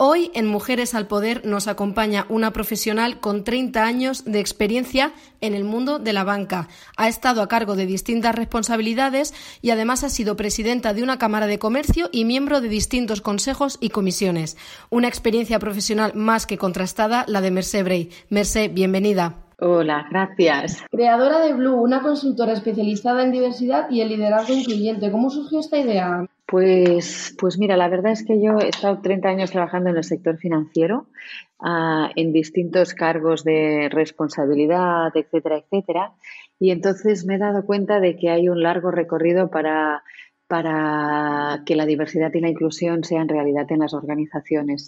Hoy en Mujeres al Poder nos acompaña una profesional con 30 años de experiencia en el mundo de la banca. Ha estado a cargo de distintas responsabilidades y además ha sido presidenta de una Cámara de Comercio y miembro de distintos consejos y comisiones. Una experiencia profesional más que contrastada, la de Mercé Bray. Mercé, bienvenida. Hola, gracias. Creadora de Blue, una consultora especializada en diversidad y el liderazgo incluyente. ¿Cómo surgió esta idea? Pues, pues mira, la verdad es que yo he estado 30 años trabajando en el sector financiero, uh, en distintos cargos de responsabilidad, etcétera, etcétera. Y entonces me he dado cuenta de que hay un largo recorrido para para que la diversidad y la inclusión sean realidad en las organizaciones.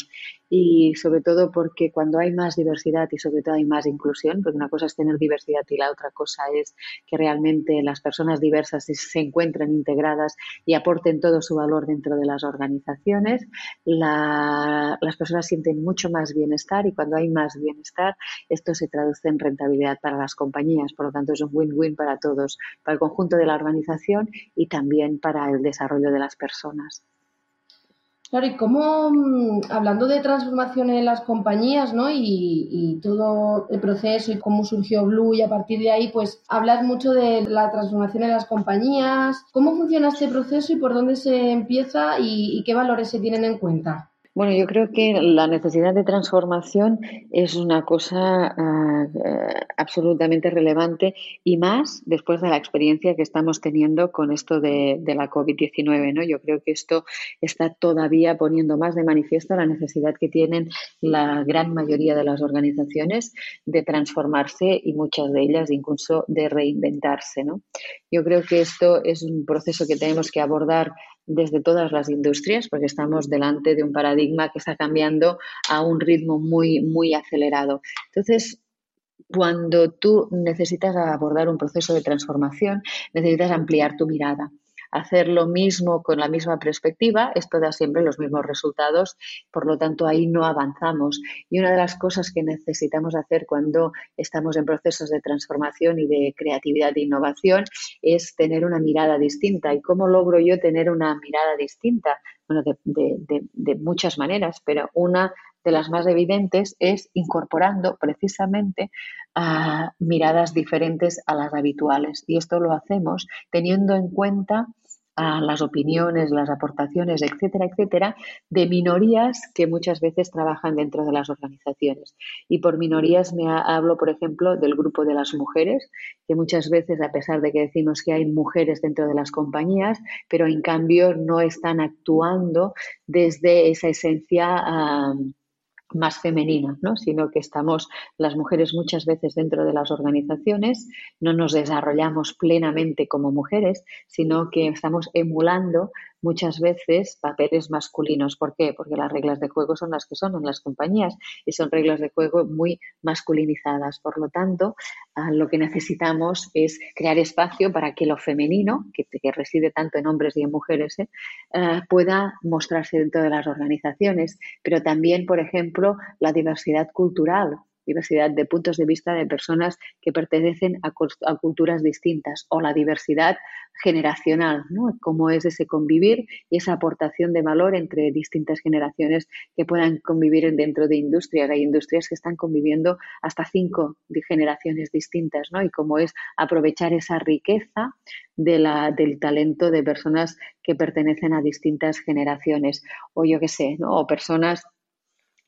Y sobre todo porque cuando hay más diversidad y sobre todo hay más inclusión, porque una cosa es tener diversidad y la otra cosa es que realmente las personas diversas se encuentren integradas y aporten todo su valor dentro de las organizaciones, la, las personas sienten mucho más bienestar y cuando hay más bienestar, esto se traduce en rentabilidad para las compañías. Por lo tanto, es un win-win para todos, para el conjunto de la organización y también para el desarrollo de las personas. Claro, y cómo, mm, hablando de transformación en las compañías, ¿no? Y, y, todo el proceso y cómo surgió Blue y a partir de ahí, pues hablas mucho de la transformación en las compañías. ¿Cómo funciona este proceso y por dónde se empieza y, y qué valores se tienen en cuenta? Bueno, yo creo que la necesidad de transformación es una cosa uh, absolutamente relevante y más después de la experiencia que estamos teniendo con esto de, de la COVID-19. ¿no? Yo creo que esto está todavía poniendo más de manifiesto la necesidad que tienen la gran mayoría de las organizaciones de transformarse y muchas de ellas incluso de reinventarse. ¿no? Yo creo que esto es un proceso que tenemos que abordar desde todas las industrias, porque estamos delante de un paradigma que está cambiando a un ritmo muy, muy acelerado. Entonces, cuando tú necesitas abordar un proceso de transformación, necesitas ampliar tu mirada hacer lo mismo con la misma perspectiva, esto da siempre los mismos resultados, por lo tanto ahí no avanzamos. Y una de las cosas que necesitamos hacer cuando estamos en procesos de transformación y de creatividad e innovación es tener una mirada distinta. ¿Y cómo logro yo tener una mirada distinta? Bueno, de, de, de muchas maneras, pero una de las más evidentes es incorporando precisamente miradas diferentes a las habituales. Y esto lo hacemos teniendo en cuenta las opiniones, las aportaciones, etcétera, etcétera, de minorías que muchas veces trabajan dentro de las organizaciones. Y por minorías me hablo, por ejemplo, del grupo de las mujeres, que muchas veces, a pesar de que decimos que hay mujeres dentro de las compañías, pero en cambio no están actuando desde esa esencia más femenina, ¿no? sino que estamos las mujeres muchas veces dentro de las organizaciones, no nos desarrollamos plenamente como mujeres, sino que estamos emulando muchas veces papeles masculinos. ¿Por qué? Porque las reglas de juego son las que son en las compañías y son reglas de juego muy masculinizadas. Por lo tanto, ah, lo que necesitamos es crear espacio para que lo femenino, que, reside tanto en hombres y en mujeres, ¿eh? ah, pueda mostrarse dentro de las organizaciones. Pero también, por ejemplo, la diversidad cultural diversidad de puntos de vista de personas que pertenecen a, culturas distintas o la diversidad generacional, ¿no? Cómo es ese convivir y esa aportación de valor entre distintas generaciones que puedan convivir dentro de industrias. Hay industrias que están conviviendo hasta cinco generaciones distintas, ¿no? Y cómo es aprovechar esa riqueza de del talento de personas que pertenecen a distintas generaciones. O yo qué sé, ¿no? O personas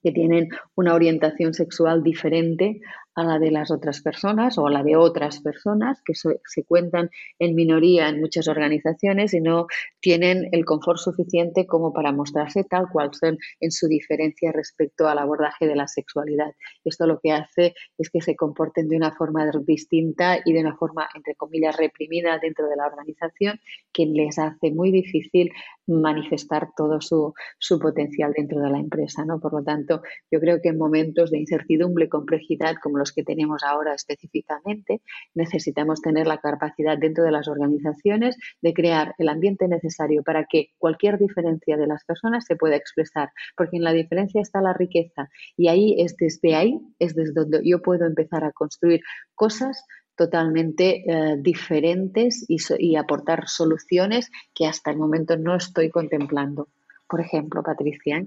que tienen una orientación sexual diferente a la de las otras personas o a la de otras personas que se cuentan en minoría en muchas organizaciones y no tienen el confort suficiente como para mostrarse tal cual son en su diferencia respecto al abordaje de la sexualidad. Esto lo que hace es que se comporten de una forma distinta y de una forma, entre comillas, reprimida dentro de la organización, que les hace muy difícil manifestar todo su, su potencial dentro de la empresa. ¿no? Por lo tanto, yo creo que en momentos de incertidumbre complejidad como los que tenemos ahora específicamente, necesitamos tener la capacidad dentro de las organizaciones de crear el ambiente necesario para que cualquier diferencia de las personas se pueda expresar, porque en la diferencia está la riqueza y ahí es desde ahí, es desde donde yo puedo empezar a construir cosas totalmente eh, diferentes y, aportar soluciones que hasta el momento no estoy contemplando. Por ejemplo, Patricia.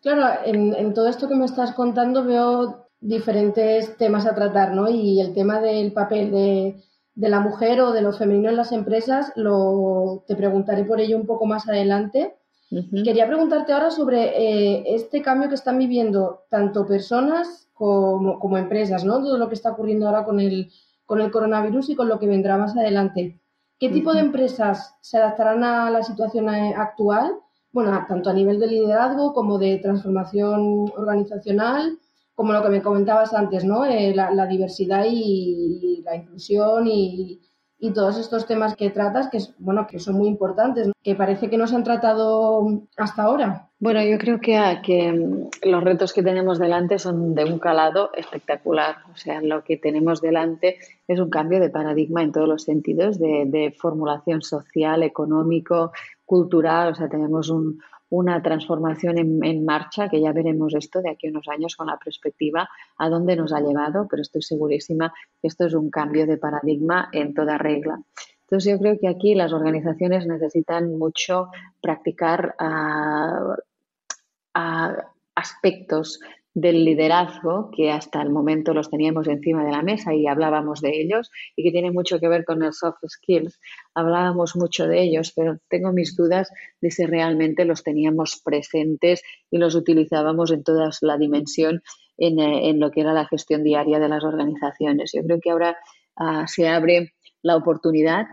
Claro, en, todo esto que me estás contando veo diferentes temas a tratar, ¿no? Y el tema del papel de, la mujer o de lo femenino en las empresas, lo, te preguntaré por ello un poco más adelante. Quería preguntarte ahora sobre eh, este cambio que están viviendo tanto personas como, como, empresas, ¿no? Todo lo que está ocurriendo ahora con el, con el coronavirus y con lo que vendrá más adelante. ¿Qué tipo de empresas se adaptarán a la situación eh, actual? Bueno, tanto a nivel de liderazgo como de transformación organizacional, como lo que me comentabas antes, ¿no? Eh, la, diversidad y, la inclusión y, y todos estos temas que tratas, que, bueno, que son muy importantes, que parece que no se han tratado hasta ahora. Bueno, yo creo que, que los retos que tenemos delante son de un calado espectacular. O sea, lo que tenemos delante es un cambio de paradigma en todos los sentidos, de, de formulación social, económico, cultural. O sea, tenemos un, una transformación en, marcha, que ya veremos esto de aquí a unos años con la perspectiva a dónde nos ha llevado, pero estoy segurísima que esto es un cambio de paradigma en toda regla. Entonces yo creo que aquí las organizaciones necesitan mucho practicar ah, aspectos del liderazgo que hasta el momento los teníamos encima de la mesa y hablábamos de ellos y que tiene mucho que ver con el soft skills. Hablábamos mucho de ellos, pero tengo mis dudas de si realmente los teníamos presentes y los utilizábamos en toda la dimensión en, eh, lo que era la gestión diaria de las organizaciones. Yo creo que ahora ah, se abre la oportunidad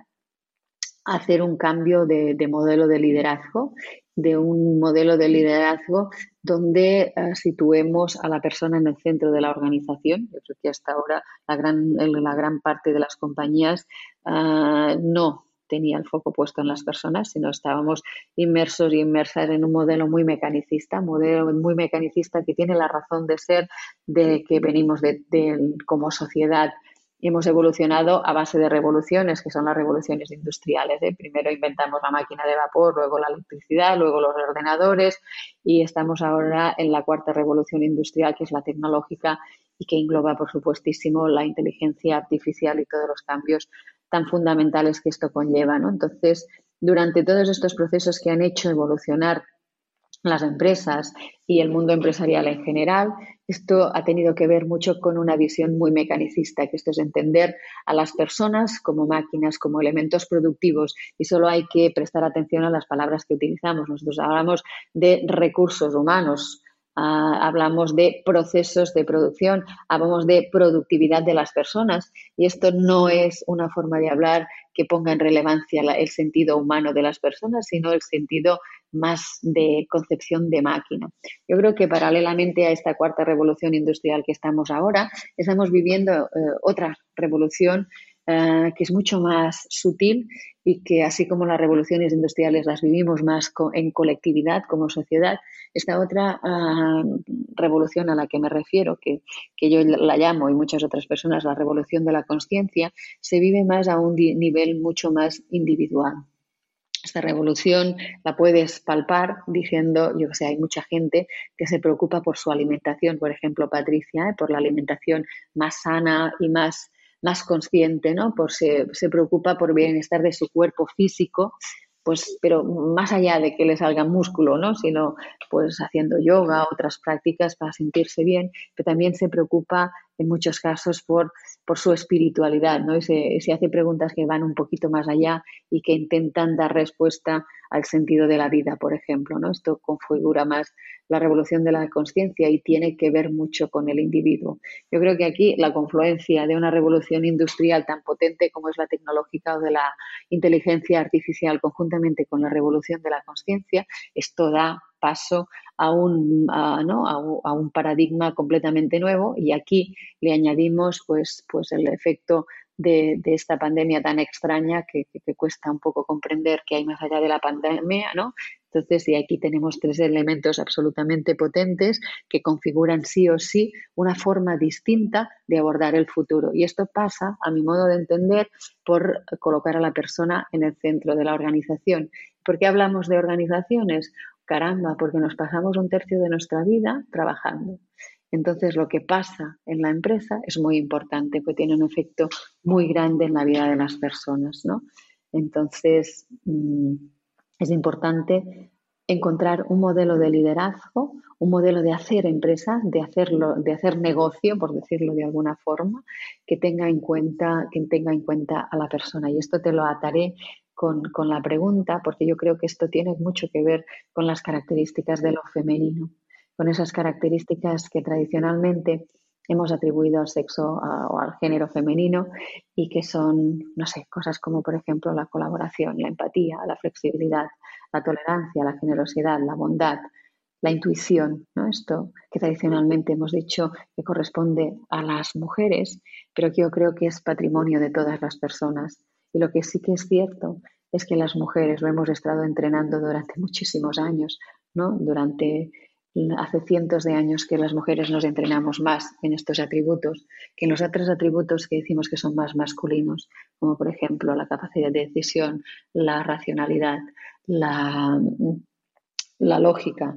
hacer un cambio de, modelo de liderazgo de un modelo de liderazgo donde eh, situemos a la persona en el centro de la organización. Yo creo que hasta ahora la gran, la gran parte de las compañías eh, no tenía el foco puesto en las personas, sino estábamos inmersos y inmersas en un modelo muy mecanicista, modelo muy mecanicista que tiene la razón de ser de que venimos de como sociedad hemos evolucionado a base de revoluciones, que son las revoluciones industriales. ¿eh? Primero inventamos la máquina de vapor, luego la electricidad, luego los ordenadores y estamos ahora en la cuarta revolución industrial, que es la tecnológica y que engloba, por supuestísimo, la inteligencia artificial y todos los cambios tan fundamentales que esto conlleva. Entonces, durante todos estos procesos que han hecho evolucionar las empresas y el mundo empresarial en general. Esto ha tenido que ver mucho con una visión muy mecanicista, que esto es entender a las personas como máquinas, como elementos productivos y solo hay que prestar atención a las palabras que utilizamos. Nosotros hablamos de recursos humanos, Ah, hablamos de procesos de producción, hablamos de productividad de las personas y esto no es una forma de hablar que ponga en relevancia el sentido humano de las personas, sino el sentido más de concepción de máquina. Yo creo que paralelamente a esta cuarta revolución industrial que estamos ahora, estamos viviendo eh, otra revolución eh, que es mucho más sutil y que así como las revoluciones industriales las vivimos más en colectividad como sociedad, esta otra ah, revolución a la que me refiero, que, que, yo la llamo y muchas otras personas la revolución de la conciencia, se vive más a un nivel mucho más individual. Esta revolución la puedes palpar diciendo, yo sé, hay mucha gente que se preocupa por su alimentación, por ejemplo, Patricia, ¿eh? por la alimentación más sana y más más consciente, ¿no? Por se, se preocupa por el bienestar de su cuerpo físico, pues, pero más allá de que le salga músculo, ¿no? Sino pues haciendo yoga, otras prácticas para sentirse bien, pero también se preocupa en muchos casos por, por su espiritualidad, ¿no? Y se, se, hace preguntas que van un poquito más allá y que intentan dar respuesta al sentido de la vida, por ejemplo, ¿no? Esto configura más la revolución de la conciencia y tiene que ver mucho con el individuo. Yo creo que aquí la confluencia de una revolución industrial tan potente como es la tecnológica o de la inteligencia artificial conjuntamente con la revolución de la conciencia, esto da paso a un, ¿no? a, un paradigma completamente nuevo y aquí le añadimos pues, pues el efecto de, esta pandemia tan extraña que, que, cuesta un poco comprender que hay más allá de la pandemia, ¿no? Entonces, y aquí tenemos tres elementos absolutamente potentes que configuran sí o sí una forma distinta de abordar el futuro. Y esto pasa, a mi modo de entender, por colocar a la persona en el centro de la organización. ¿Por qué hablamos de organizaciones? Caramba, porque nos pasamos un tercio de nuestra vida trabajando. Entonces, lo que pasa en la empresa es muy importante, porque tiene un efecto muy grande en la vida de las personas, ¿no? Entonces, mm, es importante encontrar un modelo de liderazgo, un modelo de hacer empresa, de hacerlo, de hacer negocio, por decirlo de alguna forma, que tenga en cuenta, que tenga en cuenta a la persona. Y esto te lo ataré con, con, la pregunta, porque yo creo que esto tiene mucho que ver con las características de lo femenino, con esas características que tradicionalmente hemos atribuido al sexo o al género femenino y que son, no sé, cosas como por ejemplo la colaboración, la empatía, la flexibilidad, la tolerancia, la generosidad, la bondad, la intuición, ¿no? Esto que tradicionalmente hemos dicho que corresponde a las mujeres, pero que yo creo que es patrimonio de todas las personas. Y lo que sí que es cierto es que las mujeres lo hemos estado entrenando durante muchísimos años, ¿no? Durante hace cientos de años que las mujeres nos entrenamos más en estos atributos que en los otros atributos que decimos que son más masculinos, como por ejemplo la capacidad de decisión, la racionalidad, la, la lógica.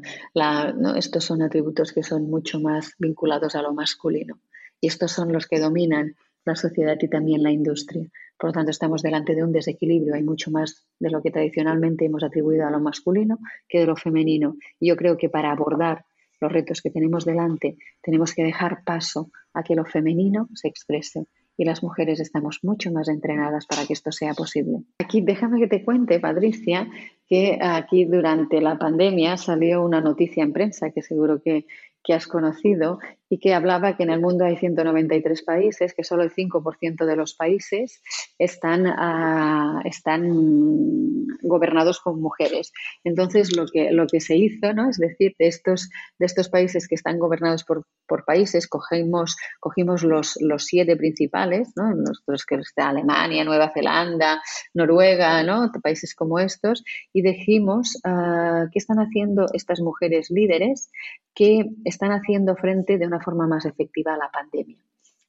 Estos son atributos que son mucho más vinculados a lo masculino. Y estos son los que dominan la sociedad y también la industria. Por lo tanto, estamos delante de un desequilibrio. Hay mucho más de lo que tradicionalmente hemos atribuido a lo masculino que de lo femenino. Y yo creo que para abordar los retos que tenemos delante, tenemos que dejar paso a que lo femenino se exprese. Y las mujeres estamos mucho más entrenadas para que esto sea posible. Aquí déjame que te cuente, Patricia, que aquí durante la pandemia salió una noticia en prensa que seguro que, que has conocido y que hablaba que en el mundo hay 193 países, que solo el 5% de los países están, uh, están gobernados con mujeres. Entonces, lo que, lo que se hizo, ¿no? es decir, de estos, de estos países que están gobernados por, por países, cogimos, cogimos los, los siete principales, ¿no? Nosotros que está Alemania, Nueva Zelanda, Noruega, ¿no? países como estos, y dijimos uh, qué están haciendo estas mujeres líderes que están haciendo frente de una forma más efectiva a la pandemia.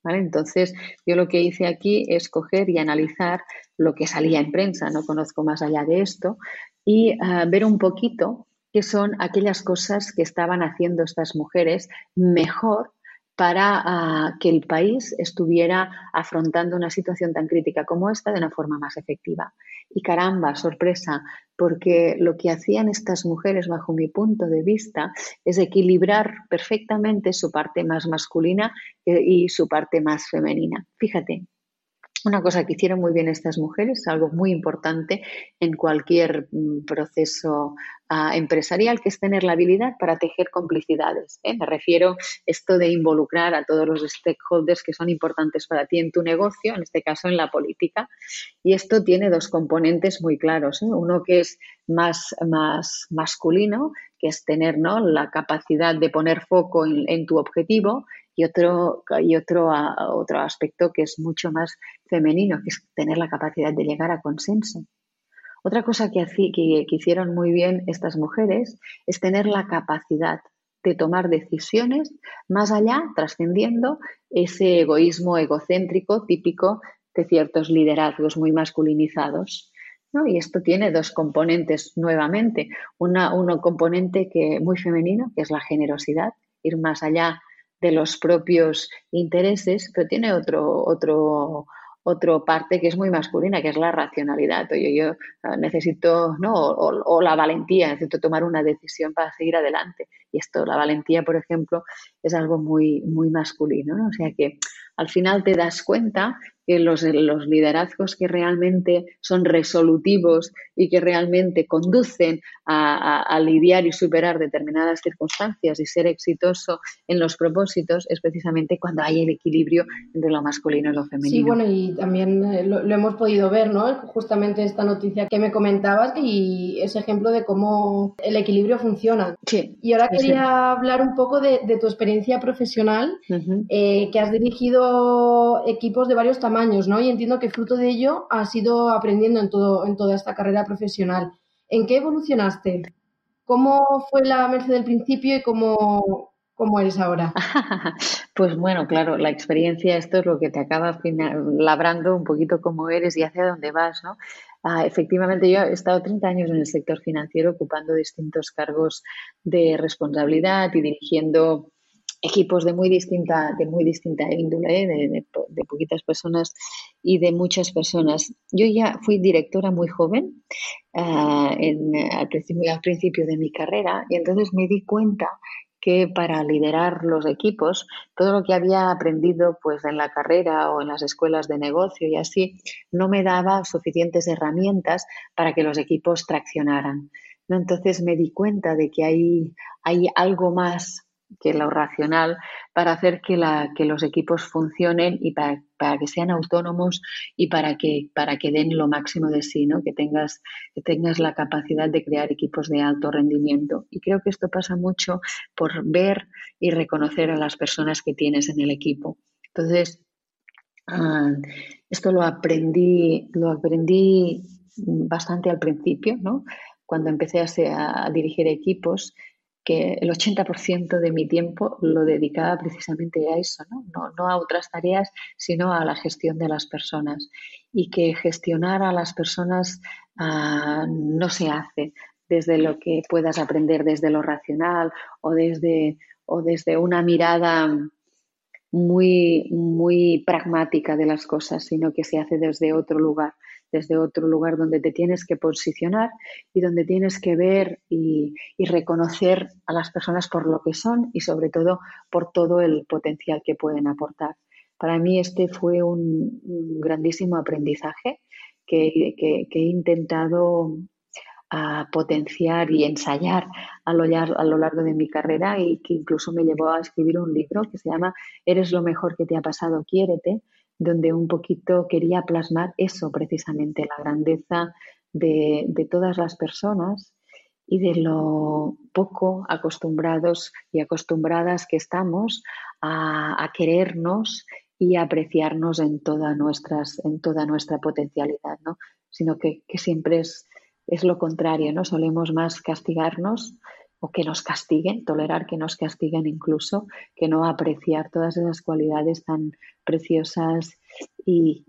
Entonces, yo lo que hice aquí es coger y analizar lo que salía en prensa, no conozco más allá de esto, y ah, ver un poquito qué son aquellas cosas que estaban haciendo estas mujeres mejor para ah, que el país estuviera afrontando una situación tan crítica como esta de una forma más efectiva. Y caramba, sorpresa, porque lo que hacían estas mujeres, bajo mi punto de vista, es equilibrar perfectamente su parte más masculina eh, y su parte más femenina. Fíjate, una cosa que hicieron muy bien estas mujeres, algo muy importante en cualquier mm, proceso uh, empresarial, que es tener la habilidad para tejer complicidades. ¿eh? Me refiero a esto de involucrar a todos los stakeholders que son importantes para ti en tu negocio, en este caso en la política. Y esto tiene dos componentes muy claros. ¿eh? Uno que es más, más masculino, que es tener ¿no? la capacidad de poner foco en tu objetivo y otro, y otro, otro aspecto que es mucho más femenino, que es tener la capacidad de llegar a consenso. Otra cosa que, que, que hicieron muy bien estas mujeres es tener la capacidad de tomar decisiones más allá, trascendiendo ese egoísmo egocéntrico típico de ciertos liderazgos muy masculinizados. ¿no? Y esto tiene dos componentes nuevamente. Una, uno componente que, muy femenino, que es la generosidad, ir más allá de los propios intereses, pero tiene otro, otro, otra parte que es muy masculina, que es la racionalidad. Oye, yo ah, necesito, ¿no? O, la valentía, necesito tomar una decisión para seguir adelante. Y esto, la valentía, por ejemplo, es algo muy, muy masculino, ¿no? O sea que al final te das cuenta que los, los liderazgos que realmente son resolutivos y que realmente conducen a, lidiar y superar determinadas circunstancias y ser exitoso en los propósitos es precisamente cuando hay el equilibrio entre lo masculino y lo femenino. Sí, bueno, y también eh, lo, hemos podido ver, ¿no? Justamente esta noticia que me comentabas y ese ejemplo de cómo el equilibrio funciona. Sí. Y ahora quería hablar un poco de, tu experiencia profesional, eh, que has dirigido equipos de varios tamaños ¿no? Y entiendo que fruto de ello has ido aprendiendo en, todo, en toda esta carrera profesional. ¿En qué evolucionaste? ¿Cómo fue la Merced del principio y cómo, cómo eres ahora? Pues bueno, claro, la experiencia, esto es lo que te acaba labrando un poquito cómo eres y hacia dónde vas, ¿no? Ah, efectivamente, yo he estado 30 años en el sector financiero ocupando distintos cargos de responsabilidad y dirigiendo equipos de muy distinta, de muy distinta índole, de, poquitas personas y de muchas personas. Yo ya fui directora muy joven, ah, al principio de mi carrera, y entonces me di cuenta que para liderar los equipos, todo lo que había aprendido pues en la carrera o en las escuelas de negocio y así, no me daba suficientes herramientas para que los equipos traccionaran. Entonces me di cuenta de que hay, hay algo más que lo racional para hacer que, la, que los equipos funcionen y para, que sean autónomos y para que, para que den lo máximo de sí, ¿no? que, tengas, que tengas la capacidad de crear equipos de alto rendimiento. Y creo que esto pasa mucho por ver y reconocer a las personas que tienes en el equipo. Entonces, ah, esto lo aprendí, lo aprendí bastante al principio, ¿no? cuando empecé a, a dirigir equipos que el 80% de mi tiempo lo dedicaba precisamente a eso, ¿no? ¿no? a otras tareas, sino a la gestión de las personas. Y que gestionar a las personas ah, no se hace desde lo que puedas aprender desde lo racional o desde, o desde una mirada muy, muy pragmática de las cosas, sino que se hace desde otro lugar desde otro lugar donde te tienes que posicionar y donde tienes que ver y, reconocer a las personas por lo que son y sobre todo por todo el potencial que pueden aportar. Para mí este fue un, grandísimo aprendizaje que, he intentado a potenciar y ensayar a lo, a lo, largo de mi carrera y que incluso me llevó a escribir un libro que se llama Eres lo mejor que te ha pasado, quiérete, donde un poquito quería plasmar eso precisamente, la grandeza de, todas las personas y de lo poco acostumbrados y acostumbradas que estamos a, querernos y a apreciarnos en toda, nuestras, en toda nuestra potencialidad, ¿no? sino que, que siempre es, es, lo contrario, ¿no? solemos más castigarnos o que nos castiguen, tolerar que nos castiguen incluso, que no apreciar todas esas cualidades tan preciosas y,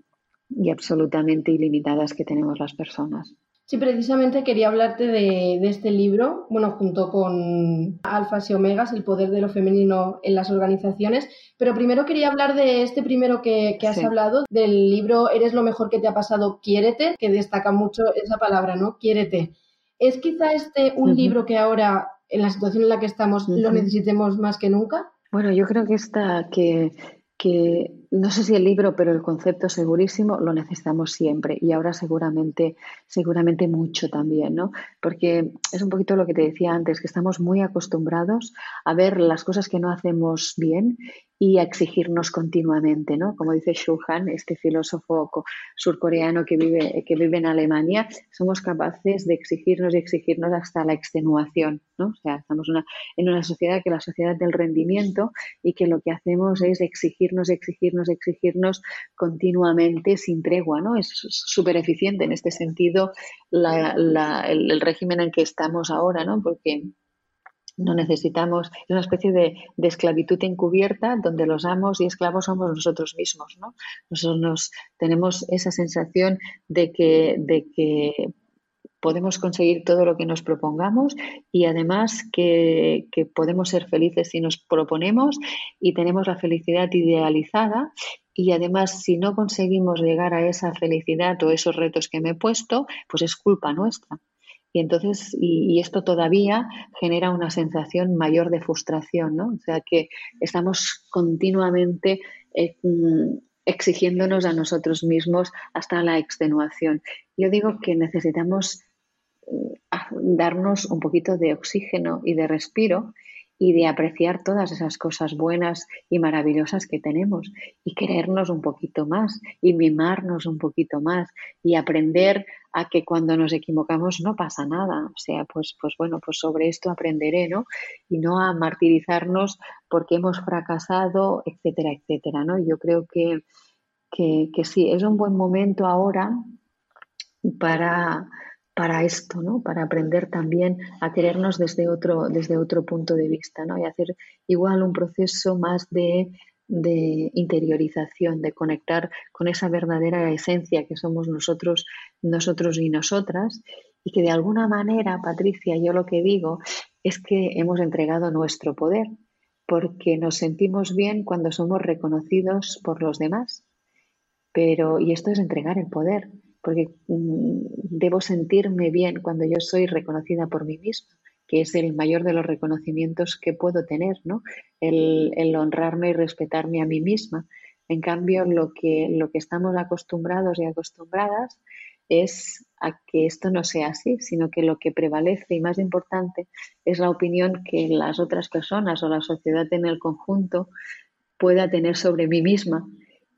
absolutamente ilimitadas que tenemos las personas. Sí, precisamente quería hablarte de, este libro, bueno, junto con Alfas y Omegas, el poder de lo femenino en las organizaciones, pero primero quería hablar de este primero que, has hablado, del libro Eres lo mejor que te ha pasado, quiérete, que destaca mucho esa palabra, ¿no? Quiérete. ¿Es quizá este un libro que ahora en la situación en la que estamos lo necesitemos más que nunca? Bueno, yo creo que está que, que no sé si el libro, pero el concepto segurísimo lo necesitamos siempre y ahora seguramente, seguramente mucho también, ¿no? Porque es un poquito lo que te decía antes, que estamos muy acostumbrados a ver las cosas que no hacemos bien y a exigirnos continuamente, ¿no? Como dice Shu Han, este filósofo surcoreano que vive, que vive en Alemania, somos capaces de exigirnos y exigirnos hasta la extenuación, ¿no? O sea, estamos en una sociedad que es la sociedad del rendimiento y que lo que hacemos es exigirnos, exigirnos, exigirnos continuamente sin tregua, ¿no? Es súper eficiente en este sentido el, régimen en que estamos ahora, ¿no? Porque no necesitamos, una especie de, esclavitud encubierta donde los amos y esclavos somos nosotros mismos, ¿no? Nosotros nos, tenemos esa sensación de que, de que podemos conseguir todo lo que nos propongamos y además que, podemos ser felices si nos proponemos y tenemos la felicidad idealizada y además si no conseguimos llegar a esa felicidad o esos retos que me he puesto, pues es culpa nuestra. Y entonces, y, esto todavía genera una sensación mayor de frustración, ¿no? O sea que estamos continuamente eh, exigiéndonos a nosotros mismos hasta la extenuación. Yo digo que necesitamos darnos un poquito de oxígeno y de respiro y de apreciar todas esas cosas buenas y maravillosas que tenemos y querernos un poquito más y mimarnos un poquito más y aprender a que cuando nos equivocamos no pasa nada. O sea, pues, pues bueno, pues sobre esto aprenderé, ¿no? Y no a martirizarnos porque hemos fracasado, etcétera, etcétera, ¿no? Yo creo que, que, que sí, es un buen momento ahora para para esto, ¿no? Para aprender también a querernos desde otro, desde otro punto de vista, ¿no? Y hacer igual un proceso más de, de interiorización, de conectar con esa verdadera esencia que somos nosotros, nosotros y nosotras, y que de alguna manera, Patricia, yo lo que digo es que hemos entregado nuestro poder, porque nos sentimos bien cuando somos reconocidos por los demás. Pero, y esto es entregar el poder porque mm, debo sentirme bien cuando yo soy reconocida por mí misma, que es el mayor de los reconocimientos que puedo tener, ¿no? El, el, honrarme y respetarme a mí misma. En cambio, lo que, lo que estamos acostumbrados y acostumbradas es a que esto no sea así, sino que lo que prevalece y más importante es la opinión que las otras personas o la sociedad en el conjunto pueda tener sobre mí misma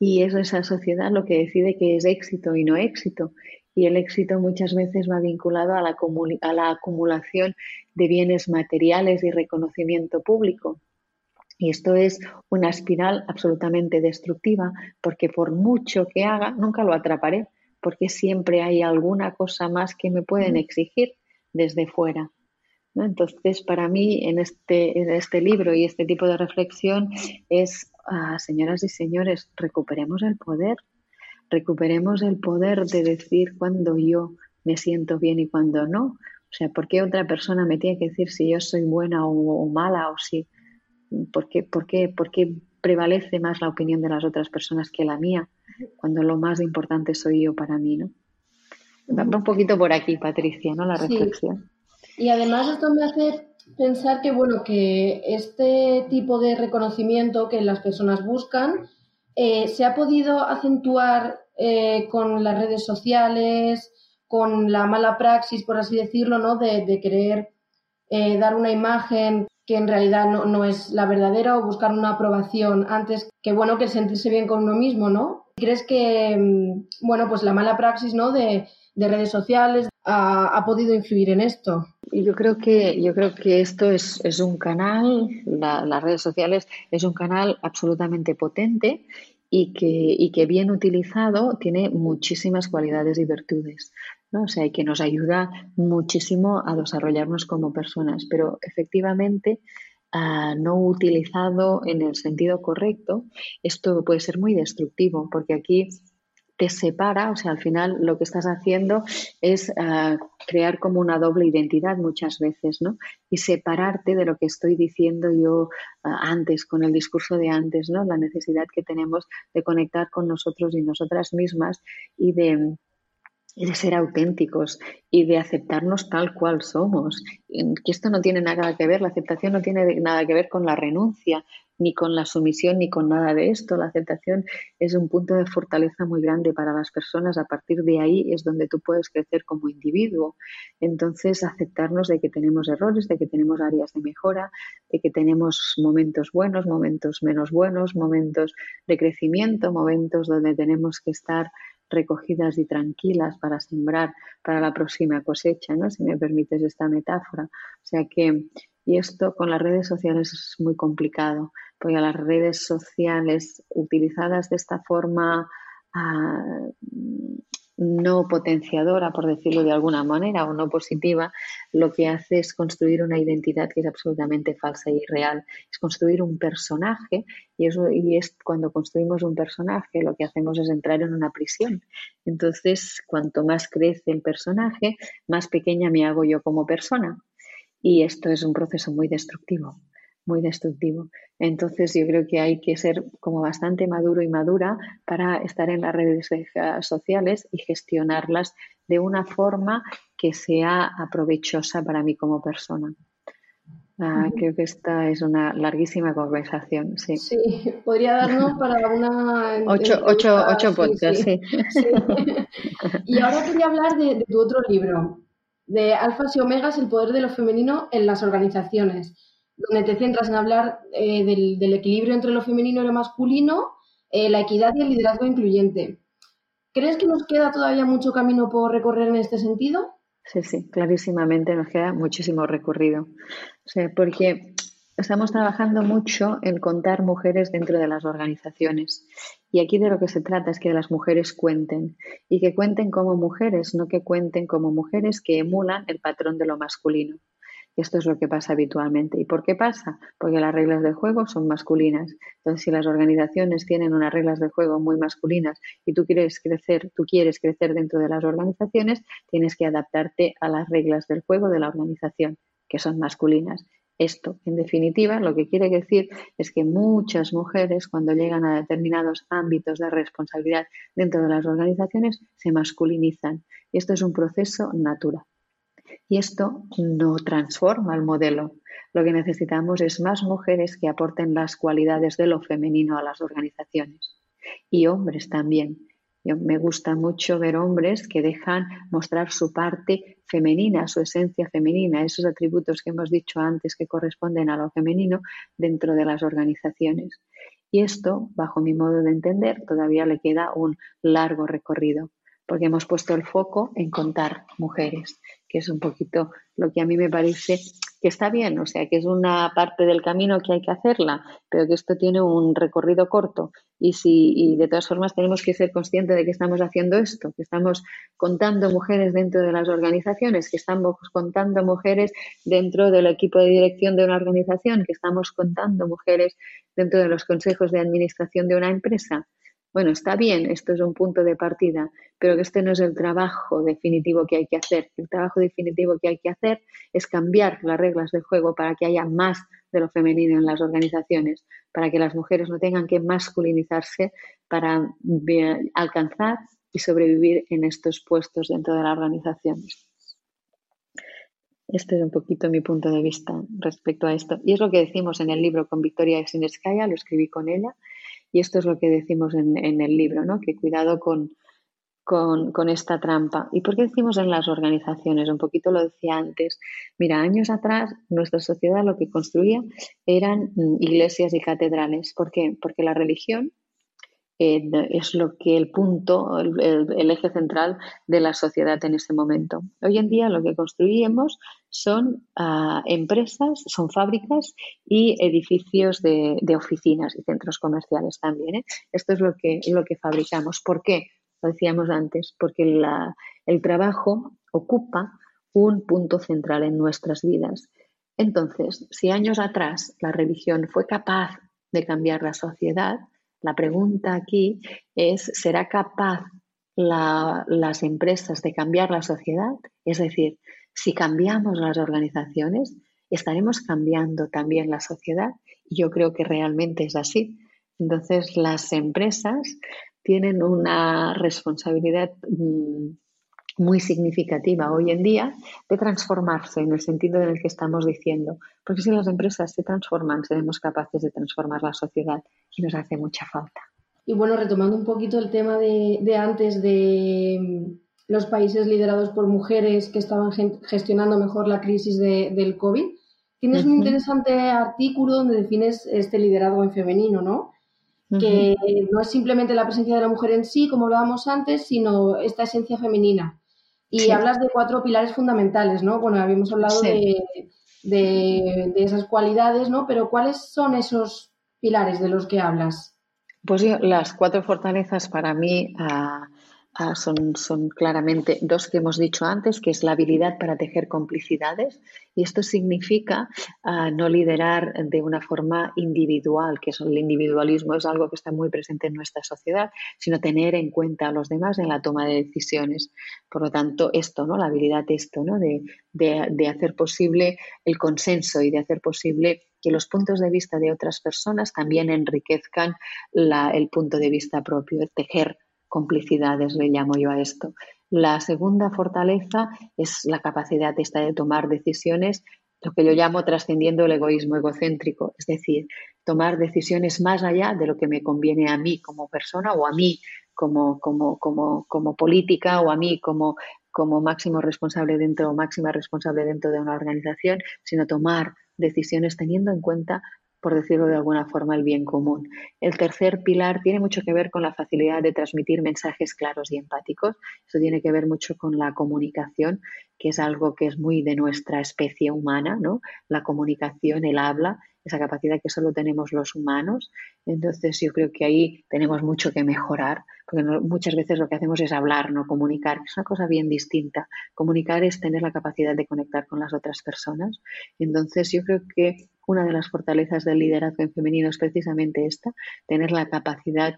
y es esa sociedad lo que decide que es éxito y no éxito. Y el éxito muchas veces va vinculado a la, a la acumulación de bienes materiales y reconocimiento público. Y esto es una espiral absolutamente destructiva porque por mucho que haga, nunca lo atraparé, porque siempre hay alguna cosa más que me pueden exigir desde fuera. Entonces, para mí, en este, en este libro y este tipo de reflexión es señoras y señores, recuperemos el poder, recuperemos el poder de decir cuando yo me siento bien y cuando no. O sea, ¿por qué otra persona me tiene que decir si yo soy buena o, mala o si... ¿por qué, por, qué, ¿Por qué prevalece más la opinión de las otras personas que la mía cuando lo más importante soy yo para mí, ¿no? Va un poquito por aquí, Patricia, ¿no? La reflexión. Y además esto me hace pensar que, bueno, que este tipo de reconocimiento que las personas buscan eh, se ha podido acentuar eh, con las redes sociales, con la mala praxis, por así decirlo, ¿no? De, querer eh, dar una imagen que en realidad no, no, es la verdadera o buscar una aprobación antes que, bueno, que sentirse bien con uno mismo, ¿no? ¿Crees que, mm, bueno, pues la mala praxis, ¿no? De, de redes sociales ha, podido influir en esto? Yo creo que, yo creo que esto es, un canal, las redes sociales es un canal absolutamente potente y que, y que bien utilizado tiene muchísimas cualidades y virtudes. ¿no? O sea, y que nos ayuda muchísimo a desarrollarnos como personas. Pero efectivamente, ah, no utilizado en el sentido correcto, esto puede ser muy destructivo, porque aquí te separa, o sea, al final lo que estás haciendo es ah, crear como una doble identidad muchas veces, ¿no? Y separarte de lo que estoy diciendo yo ah, antes, con el discurso de antes, ¿no? La necesidad que tenemos de conectar con nosotros y nosotras mismas y de de ser auténticos y de aceptarnos tal cual somos. Que esto no tiene nada que ver, la aceptación no tiene nada que ver con la renuncia, ni con la sumisión, ni con nada de esto. La aceptación es un punto de fortaleza muy grande para las personas. A partir de ahí es donde tú puedes crecer como individuo. Entonces, aceptarnos de que tenemos errores, de que tenemos áreas de mejora, de que tenemos momentos buenos, momentos menos buenos, momentos de crecimiento, momentos donde tenemos que estar recogidas y tranquilas para sembrar para la próxima cosecha, ¿no? Si me permites esta metáfora. O sea que, y esto con las redes sociales es muy complicado, porque las redes sociales utilizadas de esta forma ah, no potenciadora, por decirlo de alguna manera, o no positiva, lo que hace es construir una identidad que es absolutamente falsa y real. Es construir un personaje y, eso, y es cuando construimos un personaje lo que hacemos es entrar en una prisión. Entonces, cuanto más crece el personaje, más pequeña me hago yo como persona. Y esto es un proceso muy destructivo muy destructivo. Entonces yo creo que hay que ser como bastante maduro y madura para estar en las redes sociales y gestionarlas de una forma que sea aprovechosa para mí como persona. Ah, creo que esta es una larguísima conversación, sí. Sí, podría darnos para una... Ocho, ocho, ocho podcasts, sí. y ahora quería hablar de, de tu otro libro, de Alfas y Omegas, el poder de lo femenino en las organizaciones donde te centras en hablar eh, del, equilibrio entre lo femenino y lo masculino, eh, la equidad y el liderazgo incluyente. ¿Crees que nos queda todavía mucho camino por recorrer en este sentido? Sí, sí, clarísimamente nos queda muchísimo recorrido. O sea, porque estamos trabajando mucho en contar mujeres dentro de las organizaciones. Y aquí de lo que se trata es que las mujeres cuenten y que cuenten como mujeres, no que cuenten como mujeres que emulan el patrón de lo masculino. Esto es lo que pasa habitualmente. ¿Y por qué pasa? Porque las reglas de juego son masculinas. Entonces, si las organizaciones tienen unas reglas de juego muy masculinas y tú quieres crecer, tú quieres crecer dentro de las organizaciones, tienes que adaptarte a las reglas del juego de la organización, que son masculinas. Esto, en definitiva, lo que quiere decir es que muchas mujeres, cuando llegan a determinados ámbitos de responsabilidad dentro de las organizaciones, se masculinizan. Y esto es un proceso natural. Y esto no transforma el modelo. Lo que necesitamos es más mujeres que aporten las cualidades de lo femenino a las organizaciones. Y hombres también. me gusta mucho ver hombres que dejan mostrar su parte femenina, su esencia femenina, esos atributos que hemos dicho antes que corresponden a lo femenino dentro de las organizaciones. Y esto, bajo mi modo de entender, todavía le queda un largo recorrido, porque hemos puesto el foco en contar mujeres que es un poquito lo que a mí me parece que está bien, o sea, que es una parte del camino que hay que hacerla, pero que esto tiene un recorrido corto. Y, si, y de todas formas tenemos que ser conscientes de que estamos haciendo esto, que estamos contando mujeres dentro de las organizaciones, que estamos contando mujeres dentro del equipo de dirección de una organización, que estamos contando mujeres dentro de los consejos de administración de una empresa. Bueno, está bien, esto es un punto de partida, pero que este no es el trabajo definitivo que hay que hacer. El trabajo definitivo que hay que hacer es cambiar las reglas del juego para que haya más de lo femenino en las organizaciones, para que las mujeres no tengan que masculinizarse para alcanzar y sobrevivir en estos puestos dentro de las organizaciones. Este es un poquito mi punto de vista respecto a esto. Y es lo que decimos en el libro con Victoria Sineskaya, lo escribí con ella, y esto es lo que decimos en, el libro, ¿no? que cuidado con, con, esta trampa. ¿Y por qué decimos en las organizaciones? Un poquito lo decía antes. Mira, años atrás nuestra sociedad lo que construía eran mm, iglesias y catedrales. ¿Por qué? Porque la religión es lo que el punto, el, eje central de la sociedad en este momento. Hoy en día lo que construimos son ah, empresas, son fábricas y edificios de, oficinas y centros comerciales también. ¿eh? Esto es lo que, lo que fabricamos. ¿Por qué? Lo decíamos antes, porque el trabajo ocupa un punto central en nuestras vidas. Entonces, si años atrás la religión fue capaz de cambiar la sociedad, la pregunta aquí es, ¿será capaz las empresas de cambiar la sociedad? Es decir, si cambiamos las organizaciones, ¿estaremos cambiando también la sociedad? Yo creo que realmente es así. Entonces, las empresas tienen una responsabilidad mm, muy significativa hoy en día de transformarse en el sentido en el que estamos diciendo. Porque si las empresas se transforman, seremos capaces de transformar la sociedad y nos hace mucha falta. Y bueno, retomando un poquito el tema de, antes de mm, los países liderados por mujeres que estaban gestionando mejor la crisis del COVID, tienes un interesante artículo donde defines este liderazgo en femenino, ¿no? Que no es simplemente la presencia de la mujer en sí, como hablábamos antes, sino esta esencia femenina. Y hablas de cuatro pilares fundamentales, ¿no? Bueno, habíamos hablado de, esas cualidades, ¿no? Pero ¿cuáles son esos pilares de los que hablas? Pues las cuatro fortalezas para mí, ah, ah, son, son claramente dos que hemos dicho antes, que es la habilidad para tejer complicidades y esto significa ah, no liderar de una forma individual, que es el individualismo es algo que está muy presente en nuestra sociedad, sino tener en cuenta a los demás en la toma de decisiones. Por lo tanto, esto, ¿no? La habilidad esto, ¿no? De, de hacer posible el consenso y de hacer posible que los puntos de vista de otras personas también enriquezcan el punto de vista propio, tejer complicidades, le llamo yo a esto. La segunda fortaleza es la capacidad de tomar decisiones, lo que yo llamo trascendiendo el egoísmo egocéntrico, es decir, tomar decisiones más allá de lo que me conviene a mí como persona o a mí como, como, como, como política o a mí como, como máximo responsable dentro o máxima responsable dentro de una organización, sino tomar decisiones teniendo en cuenta por decirlo de alguna forma, el bien común. El tercer pilar tiene mucho que ver con la facilidad de transmitir mensajes claros y empáticos. Eso tiene que ver mucho con la comunicación, que es algo que es muy de nuestra especie humana, ¿no? La comunicación, el habla, esa capacidad que solo tenemos los humanos. Entonces yo creo que ahí tenemos mucho que mejorar, porque muchas veces lo que hacemos es hablar, no comunicar, es una cosa bien distinta. Comunicar es tener la capacidad de conectar con las otras personas. Entonces yo creo que una de las fortalezas del liderazgo en femenino es precisamente esta, tener la capacidad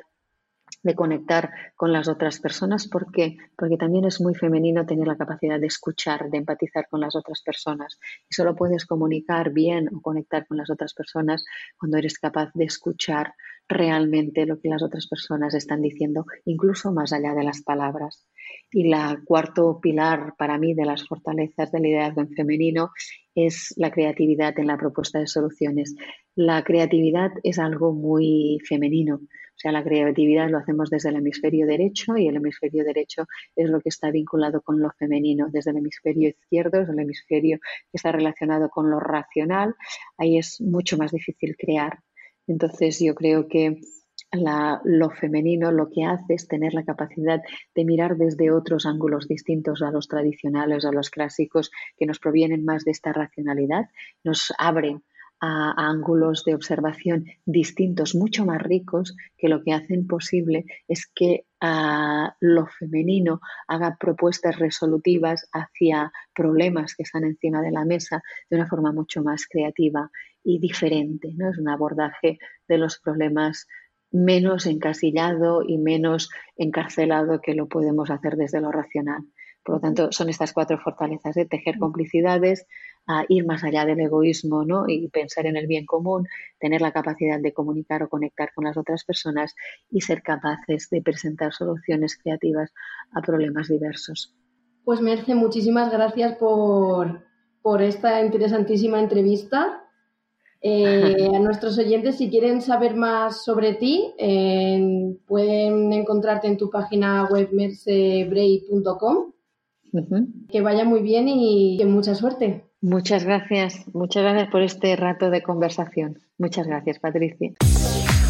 de conectar con las otras personas. ¿Por qué? Porque también es muy femenino tener la capacidad de escuchar, de empatizar con las otras personas. Y solo puedes comunicar bien o conectar con las otras personas cuando eres capaz de escuchar realmente lo que las otras personas están diciendo, incluso más allá de las palabras. Y la cuarto pilar para mí de las fortalezas del liderazgo en femenino es la creatividad en la propuesta de soluciones. La creatividad es algo muy femenino. O sea, la creatividad lo hacemos desde el hemisferio derecho y el hemisferio derecho es lo que está vinculado con lo femenino. Desde el hemisferio izquierdo es el hemisferio que está relacionado con lo racional. Ahí es mucho más difícil crear. Entonces yo creo que lo femenino lo que hace es tener la capacidad de mirar desde otros ángulos distintos a los tradicionales, a los clásicos, que nos provienen más de esta racionalidad, nos abren a, ángulos de observación distintos, mucho más ricos, que lo que hacen posible es que lo femenino haga propuestas resolutivas hacia problemas que están encima de la mesa de una forma mucho más creativa y diferente. ¿no? Es un abordaje de los problemas menos encasillado y menos encarcelado que lo podemos hacer desde lo racional. Por lo tanto, son estas cuatro fortalezas de tejer complicidades, a ir más allá del egoísmo ¿no? y pensar en el bien común, tener la capacidad de comunicar o conectar con las otras personas y ser capaces de presentar soluciones creativas a problemas diversos. Pues Merce, muchísimas gracias por, por esta interesantísima entrevista. Eh, a nuestros oyentes, si quieren saber más sobre ti, pueden encontrarte en tu página web mercebrey.com. Que vaya muy bien y que mucha suerte. Muchas gracias, muchas gracias por este rato de conversación. Muchas gracias, Patricia.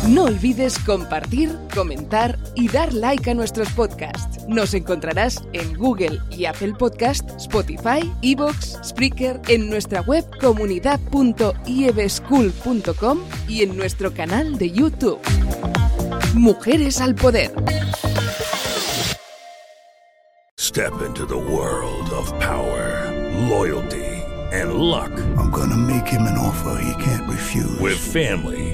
No olvides compartir, comentar y dar like a nuestros podcasts. Nos encontrarás en Google y Apple Podcast, Spotify, Evox, Spreaker, en nuestra web comunidad.ieveschool.com y en nuestro canal de YouTube. Mujeres al Poder. Step into the world of power, loyalty and luck. I'm gonna make him an offer he can't refuse. With family